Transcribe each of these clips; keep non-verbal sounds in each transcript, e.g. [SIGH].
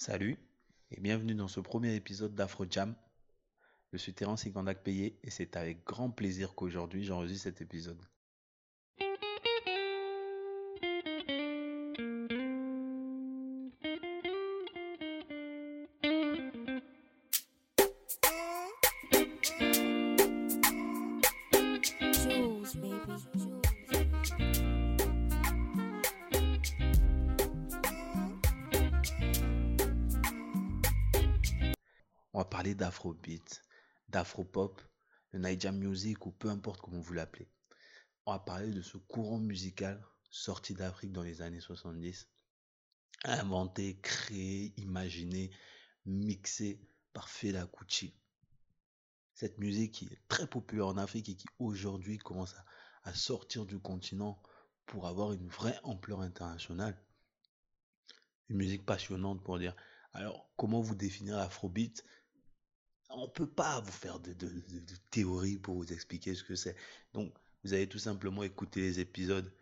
Salut et bienvenue dans ce premier épisode d'Afro Jam. Je suis Terence Igandak Payé et c'est avec grand plaisir qu'aujourd'hui j'enregistre cet épisode. D'afrobeat, d'afropop, de Naija music ou peu importe comment vous l'appelez. On va parler de ce courant musical sorti d'Afrique dans les années 70, inventé, créé, imaginé, mixé par Fela Kuti. Cette musique qui est très populaire en Afrique et qui aujourd'hui commence à, à sortir du continent pour avoir une vraie ampleur internationale. Une musique passionnante pour dire. Alors, comment vous définir l'afrobeat? On ne peut pas vous faire de, théorie pour vous expliquer ce que c'est. Donc, vous allez tout simplement écouter les épisodes.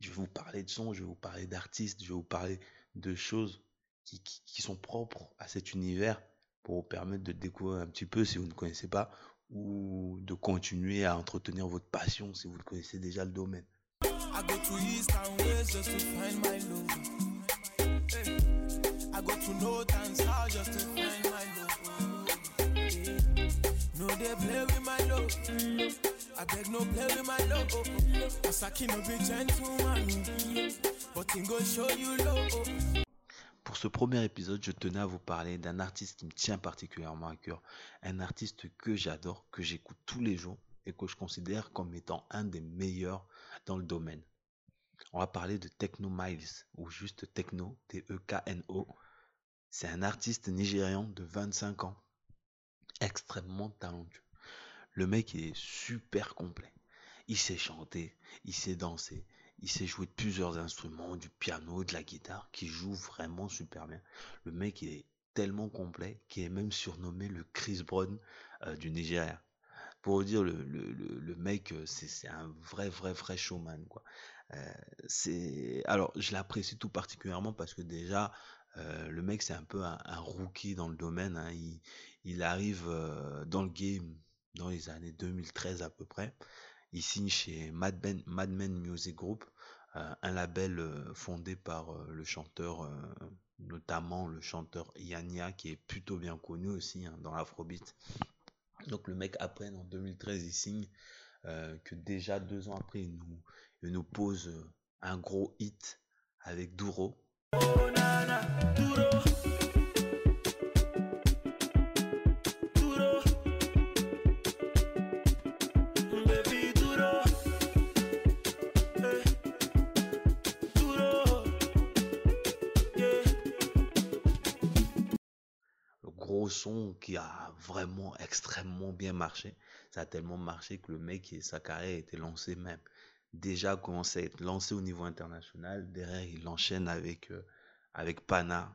Je vais vous parler de son, je vais vous parler d'artistes, je vais vous parler de choses qui sont propres à cet univers pour vous permettre de découvrir un petit peu si vous ne connaissez pas ou de continuer à entretenir votre passion si vous connaissez déjà le domaine. I Love. Pour ce premier épisode, je tenais à vous parler d'un artiste qui me tient particulièrement à cœur. Un artiste que j'adore, que j'écoute tous les jours et que je considère comme étant un des meilleurs dans le domaine. On va parler de Techno Miles, ou juste Techno, T-E-K-N-O. C'est un artiste nigérian de 25 ans, extrêmement talentueux. Le mec est super complet. Il sait chanter, il sait danser, il sait jouer de plusieurs instruments, du piano, de la guitare, qui joue vraiment super bien. Le mec est tellement complet qu'il est même surnommé le Chris Brown euh, du Nigeria. Pour vous dire, le, le, le, mec, euh, c'est un vrai, vrai, vrai showman, quoi. Euh, alors je l'apprécie tout particulièrement parce que déjà le mec c'est un peu un, rookie dans le domaine hein. Il arrive euh, dans le game dans les années 2013 à peu près il signe chez Mad Men, Mad Men Music Group euh, un label euh, fondé par le chanteur notamment le chanteur Yania qui est plutôt bien connu aussi hein, dans l'afrobeat donc le mec après en 2013 il signe que déjà deux ans après il nous, nous pose un gros hit avec Duro. Oh. Son qui a vraiment extrêmement bien marché. Ça a tellement marché que le mec, et sa carrière a été lancée même. Déjà commencé à être lancé au niveau international. Derrière, il enchaîne avec, euh, avec Pana.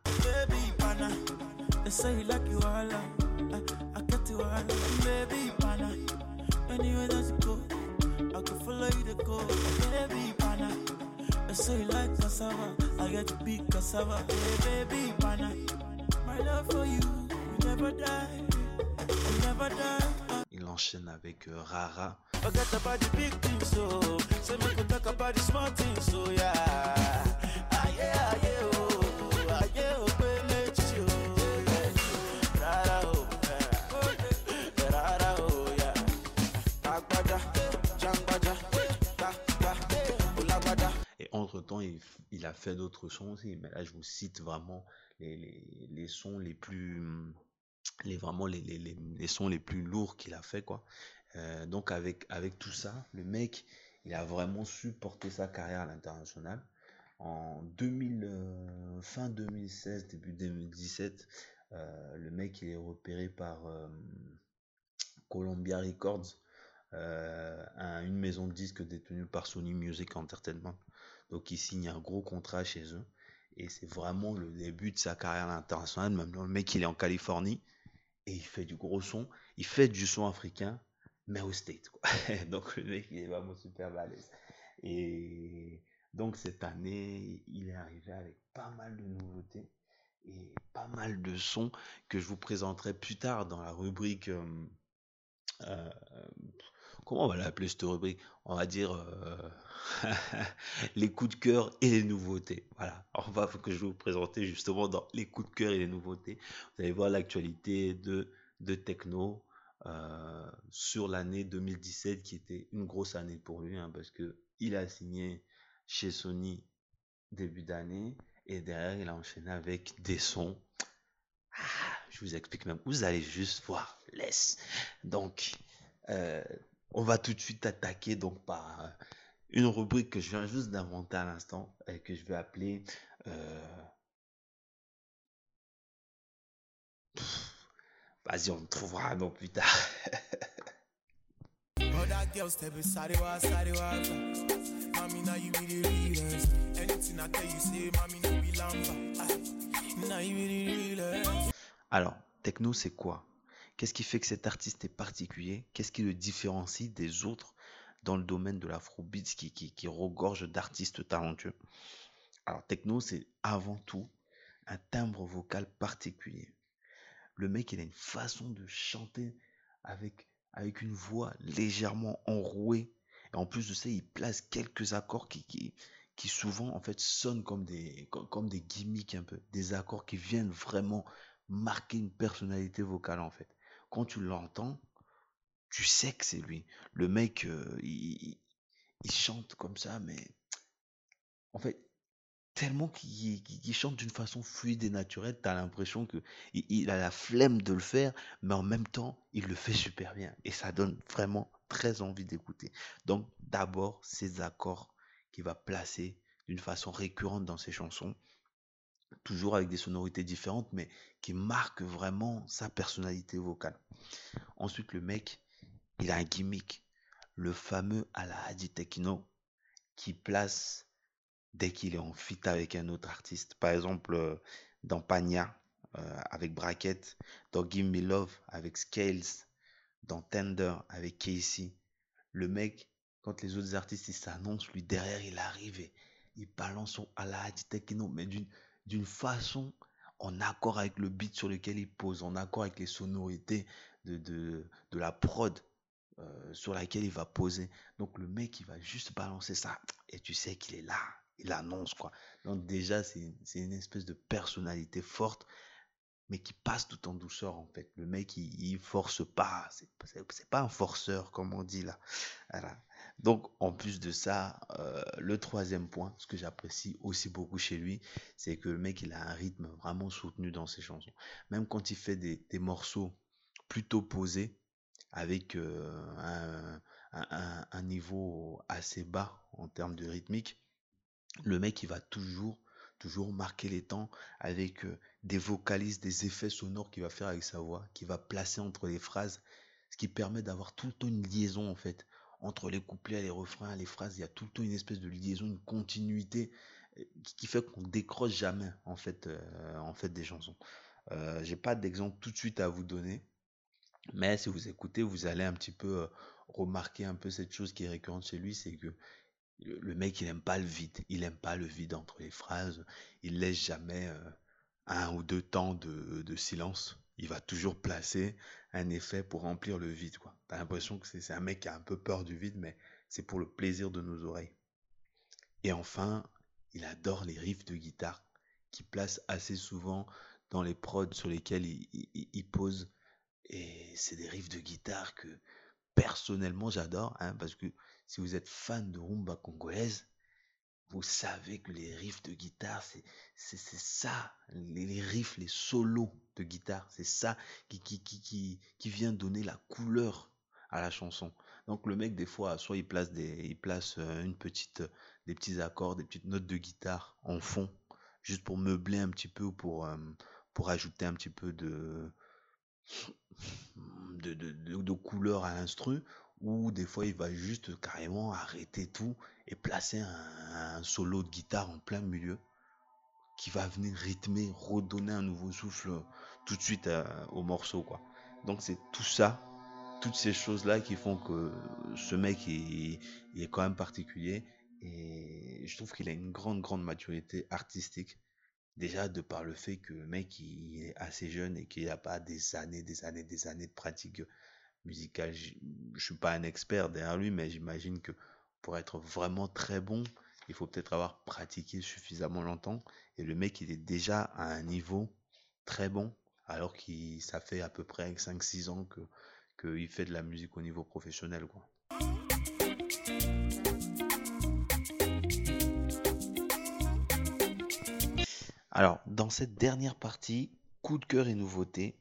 Il enchaîne avec euh, Rara. Et entre-temps, il, a fait d'autres sons aussi. Mais là, je vous cite vraiment les, les, les sons les plus... Les, vraiment les, les, les, sons les plus lourds qu'il a fait, quoi. Euh, donc, avec, avec tout ça, le mec, il a vraiment su porter sa carrière à l'international. En 2000, euh, fin 2016, début 2017, euh, le mec, il est repéré par Columbia Records, un- une maison de disques détenue par Sony Music Entertainment. Donc il signe un gros contrat chez eux. Et c'est vraiment le début de sa carrière à l'international. Maintenant, le mec, il est en Californie et il fait du gros son. Il fait du son africain, mais au State. Quoi. [LAUGHS] donc le mec, il est vraiment super balèze. Et donc cette année, il est arrivé avec pas mal de nouveautés. et pas mal de sons que je vous présenterai plus tard dans la rubrique. Euh, euh, comment on va l'appeler cette rubrique? On va dire euh, [LAUGHS] les coups de cœur et les nouveautés. Voilà. on va que je vous présenter justement dans les coups de cœur et les nouveautés. Vous allez voir l'actualité de, de techno. sur l'année 2017 qui était une grosse année pour lui hein, parce que il a signé chez Sony début d'année et derrière il a enchaîné avec des sons ah, je vous explique même vous allez juste voir laisse donc euh, on va tout de suite attaquer donc par euh, une rubrique que je viens juste d'inventer à l'instant et que je vais appeler euh, vas-y on trouvera un nom plus tard. Alors, techno, c'est quoi? Qu'est-ce qui fait que cet artiste est particulier? Qu'est-ce qui le différencie des autres dans le domaine de l'afrobeat qui, qui, regorge d'artistes talentueux? Alors, techno, c'est avant tout un timbre vocal particulier. Le mec, il a une façon de chanter avec, avec une voix légèrement enrouée. Et en plus de ça, il place quelques accords qui, qui, qui souvent en fait sonnent comme des, comme, des gimmicks un peu, des accords qui viennent vraiment marquer une personnalité vocale en fait. Quand tu l'entends, tu sais que c'est lui. Le mec, euh, il, chante comme ça, mais en fait, tellement qu'il chante d'une façon fluide et naturelle, tu as l'impression que il, a la flemme de le faire, mais en même temps, il le fait super bien. Et ça donne vraiment très envie d'écouter. Donc, d'abord, ces accords qui va placer d'une façon récurrente dans ses chansons, toujours avec des sonorités différentes, mais qui marquent vraiment sa personnalité vocale. Ensuite, le mec, il a un gimmick, le fameux Alahadi Tekino, qui place dès qu'il est en fit avec un autre artiste. Par exemple, euh, dans Panya, euh, avec Bracket, dans Give Me Love, avec Scales, dans Tender, avec Casey. Le mec, quand les autres artistes s'annoncent, lui derrière il arrive et il balance son Alahadi Tekino, mais d'une, d'une façon en accord avec le beat sur lequel il pose, en accord avec les sonorités de, de, de la prod euh, sur laquelle il va poser. Donc le mec il va juste balancer ça et tu sais qu'il est là, il annonce quoi. Donc déjà c'est, une espèce de personnalité forte mais qui passe tout en douceur en fait. Le mec il, il force pas, c'est, c'est, pas un forceur comme on dit là. Voilà. Donc, en plus de ça, euh, le troisième point, ce que j'apprécie aussi beaucoup chez lui, c'est que le mec, il a un rythme vraiment soutenu dans ses chansons. Même quand il fait des, morceaux plutôt posés, avec euh, un, niveau assez bas en termes de rythmique, le mec, il va toujours, toujours marquer les temps avec euh, des vocalises, des effets sonores qu'il va faire avec sa voix, qu'il va placer entre les phrases, ce qui permet d'avoir tout le temps une liaison, en fait entre les couplets, les refrains, les phrases, il y a tout le temps une espèce de liaison, une continuité euh, qui fait qu'on décroche jamais en fait, euh, en fait des chansons. Euh, j'ai pas d'exemple tout de suite à vous donner, mais si vous écoutez, vous allez un petit peu remarquer un peu cette chose qui est récurrente chez lui, c'est que le mec il aime pas le vide, il aime pas le vide entre les phrases, il laisse jamais un ou deux temps de silence il va toujours placer un effet pour remplir le vide. Tu as l'impression que c'est un mec qui a un peu peur du vide, mais c'est pour le plaisir de nos oreilles. Et enfin, il adore les riffs de guitare qui place assez souvent dans les prods sur lesquels il, pose. Et c'est des riffs de guitare que personnellement j'adore, hein, parce que si vous êtes fan de rumba congolaise, vous savez que les riffs de guitare, c'est ça, les, riffs, les solos de guitare, c'est ça qui, qui, qui, qui, vient donner la couleur à la chanson. Donc le mec, des fois, soit il place, des, il place euh, une petite, des petits accords, des petites notes de guitare en fond, juste pour meubler un petit peu ou pour, euh, pour ajouter un petit peu de, de, de, de couleur à l'instru, ou des fois il va juste carrément arrêter tout et placer un, solo de guitare en plein milieu qui va venir rythmer, redonner un nouveau souffle tout de suite euh, au morceau quoi. Donc c'est tout ça, toutes ces choses là qui font que ce mec est, est quand même particulier et je trouve qu'il a une grande grande maturité artistique Déjà, de par le fait que le mec il est assez jeune et qu'il n'a pas des années, des années, des années de pratique musicale. Je ne suis pas un expert derrière lui, mais j'imagine que pour être vraiment très bon, il faut peut-être avoir pratiqué suffisamment longtemps. Et le mec, il est déjà à un niveau très bon, alors qu'il ça fait à peu près 5-6 ans que qu'il fait de la musique au niveau professionnel. Quoi. Alors, dans cette dernière partie, coup de cœur et nouveautés, je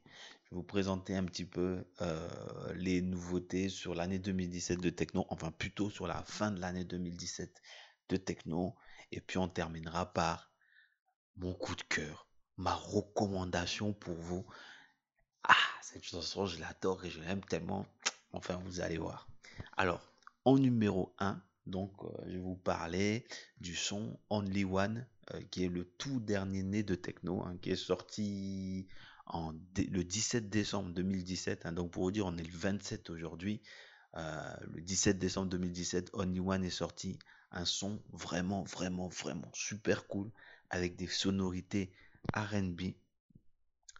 vous présenter un petit peu euh, les nouveautés sur l'année 2017 de Techno, enfin plutôt sur la fin de l'année 2017 de Techno, et puis on terminera par mon coup de cœur, ma recommandation pour vous. Ah, cette chanson, je l'adore et je l'aime tellement. Enfin, vous allez voir. Alors, en numéro 1, donc, euh, je vais vous parler du son Only One, euh, qui est le tout dernier né de Techno, hein, qui est sorti le 17 décembre 2017. Hein. donc, pour vous dire, on est le 27 aujourd'hui. Euh, le 17 décembre 2017, Only One est sorti. Un son vraiment, vraiment, vraiment super cool, avec des sonorités RB.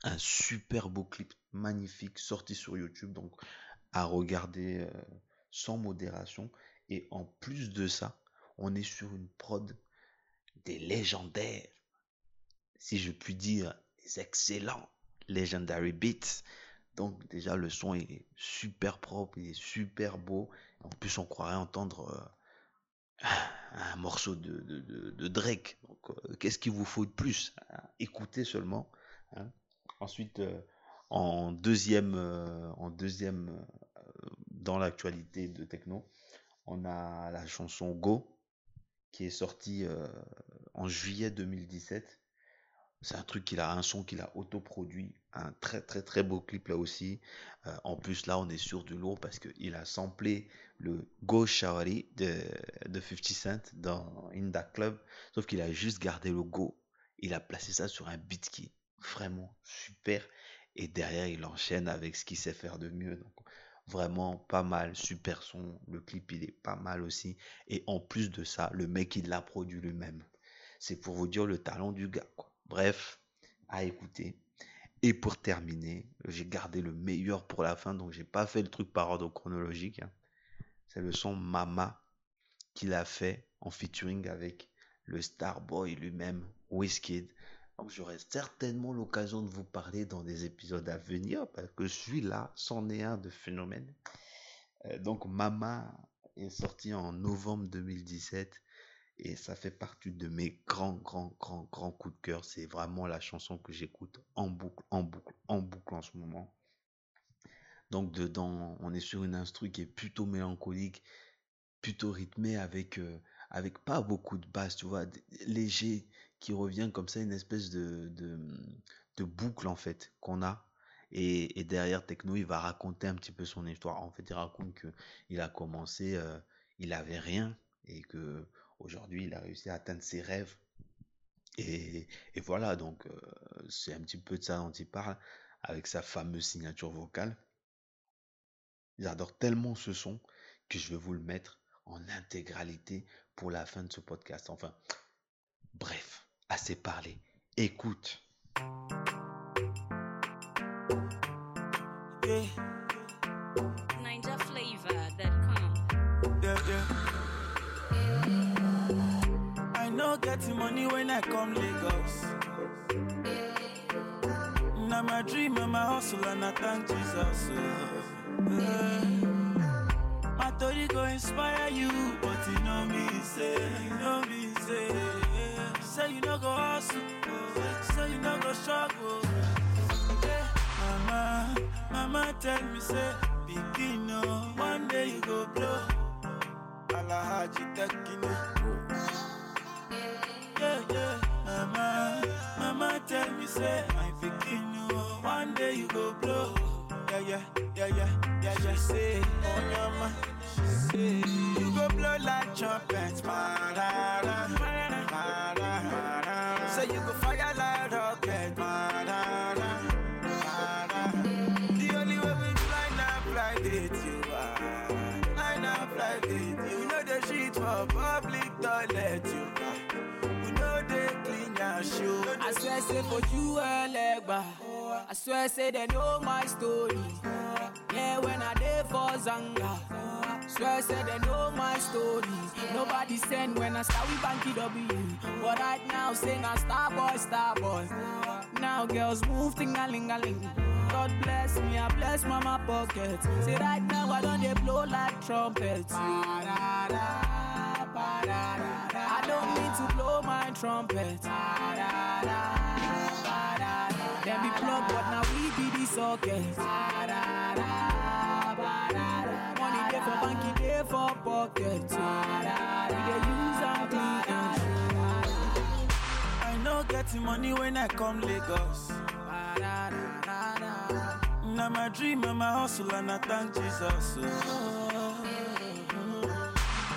Un super beau clip magnifique sorti sur YouTube, donc à regarder sans modération. Et en plus de ça, on est sur une prod des légendaires, si je puis dire, des excellents Legendary Beats. Donc déjà le son est super propre, il est super beau. En plus on croirait entendre euh, un morceau de, de, Drake. Euh, qu'est-ce qu'il vous faut de plus Écoutez seulement. Hein. Ensuite euh, en deuxième, en deuxième dans l'actualité de techno, on a la chanson Go qui est sortie euh, en juillet 2017. C'est un truc qu'il a, un son qu'il a autoproduit, un très très très beau clip là aussi. Euh, en plus là on est sur du lourd parce qu'il a samplé le Go Shawari de, de 50 Cent dans In That Club. Sauf qu'il a juste gardé le Go. Il a placé ça sur un beat qui est vraiment super. Et derrière il enchaîne avec ce qu'il sait faire de mieux. Donc Vraiment pas mal, super son. Le clip, il est pas mal aussi. Et en plus de ça, le mec, il l'a produit lui-même. C'est pour vous dire le talent du gars. Quoi. Bref, à écouter. Et pour terminer, j'ai gardé le meilleur pour la fin, donc j'ai pas fait le truc par ordre chronologique. Hein. C'est le son Mama qu'il a fait en featuring avec le Starboy lui-même, Wizkid. Donc j'aurai certainement l'occasion de vous parler dans des épisodes à venir parce que celui-là, c'en est un de phénomène. Euh, donc Mama est sorti en novembre 2017 et ça fait partie de mes grands, grands, grands, grands coups de cœur. C'est vraiment la chanson que j'écoute en boucle, en boucle, en boucle en ce moment. Donc dedans, on est sur une instru qui est plutôt mélancolique, plutôt rythmée avec, euh, avec pas beaucoup de basse, tu vois, léger, qui revient comme ça, une espèce de, de, boucle en fait qu'on a. Et, derrière Techno, il va raconter un petit peu son histoire. En fait, il raconte que il a commencé, euh, il avait rien et que aujourd'hui, il a réussi à atteindre ses rêves. Et, voilà, donc euh, c'est un petit peu de ça dont il parle avec sa fameuse signature vocale. J'adore tellement ce son que je vais vous le mettre en intégralité pour la fin de ce podcast. Enfin, bref, assez parlé. Écoute. Yeah. NinjaFlavor.com. Yeah, yeah. I money when I come Lagos. Now my dream and my hustle and I thank Jesus. Yeah. My story go inspire you, but you know me say, you know me say. Say you no go hustle, say you no go struggle. Yeah. Mama, mama tell me say, begin oh, one day you go blow. Alahaji tekino. Tell me say, my begin oh, one day you go blow. Yeah, yeah, yeah, yeah, yeah, yeah. Say, on your mind. Say, you go blow like trumpets, ma Say say for you elegba. I swear say they know my story. Yeah, when I dey for Zanga. Swear say they know my story. Nobody send when I start with Banky W. But right now, say na star boy, star boy. Now girls move ting a ling a ling. God bless me, I bless mama pocket. Say right now I don't they blow like trumpets. I don't need to blow my trumpet. Be plug, but now we be the socket. Money day for banky, day for pocket. We dey use and clean I no getting money when I come Lagos. Now my dream and my hustle and I thank Jesus. oh.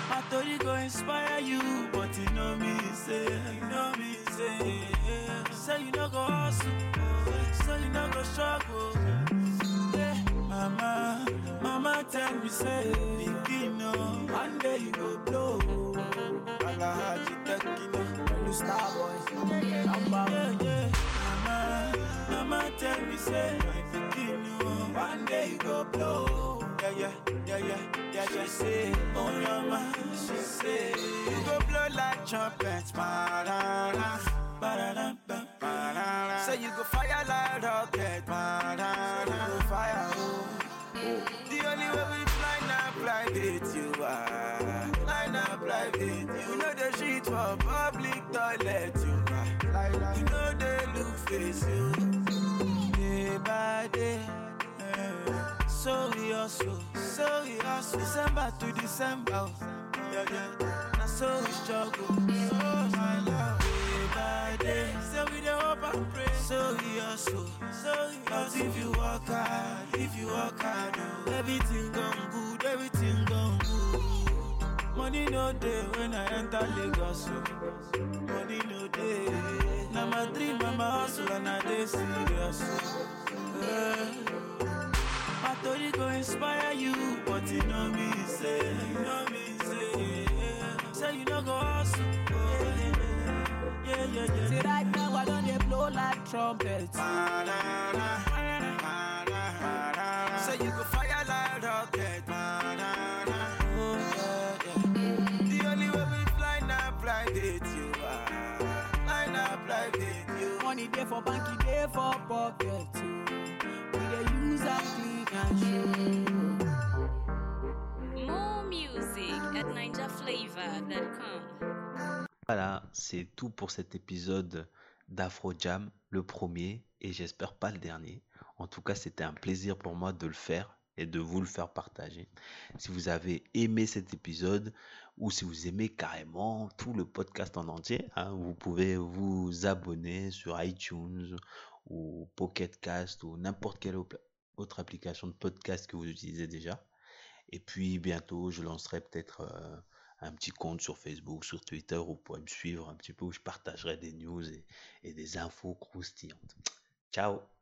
My story go inspire you, but you know me say, you know me say, say you no go hustle, say you no go struggle. Mama, mama tell me say, begin oh, one day you go blow. Alahaji Tekino, You star boy. yeah, yeah. Mama, mama tell me say pikin oh, one day you go blow. Yeah, yeah, yeah, yeah. She say, oh mama, she say you go blow like trumpet. Ba-da-da, ba-da-da, ba- ba-da-da. Say you go fire like rocket. Ba-da-da, go fire oh. The only way we fly now private you are. Fly now private you. Know the shit for public toilet you are. You know they look face you. So we hustle, so we hustle. December to December. oh. Yeah, yeah. Now so we struggle. So my love. Day by day. So we dey hope and pray. So we so we hustle. But if you work hard, if you work hard, oh, everything gone good, everything gone good. Money no day when I enter Lagos. oh. Money no day. Now my dream, my hustle, and I dey serious. oh. My story go inspire you, but you know me say, you know me say, say you no go hustle. Oh, yeah, yeah, yeah, Say yeah. right now I don't they blow like trumpets. Ah, ah, ah, say you go fire like rocket. Oh, yeah, yeah. The only way we fly now private you are. Fly now private you. Money day for banky, day for pocket Voilà, c'est tout pour cet épisode d'Afro Jam, le premier et j'espère pas le dernier. En tout cas, c'était un plaisir pour moi de le faire et de vous le faire partager. Si vous avez aimé cet épisode ou si vous aimez carrément tout le podcast en entier, hein, vous pouvez vous abonner sur iTunes ou Pocket Cast ou n'importe quelle autre application de podcast que vous utilisez déjà. Et puis bientôt, je lancerai peut-être euh, un petit compte sur Facebook, sur Twitter, où vous pourrez me suivre un petit peu, où je partagerai des news et, et des infos croustillantes. Ciao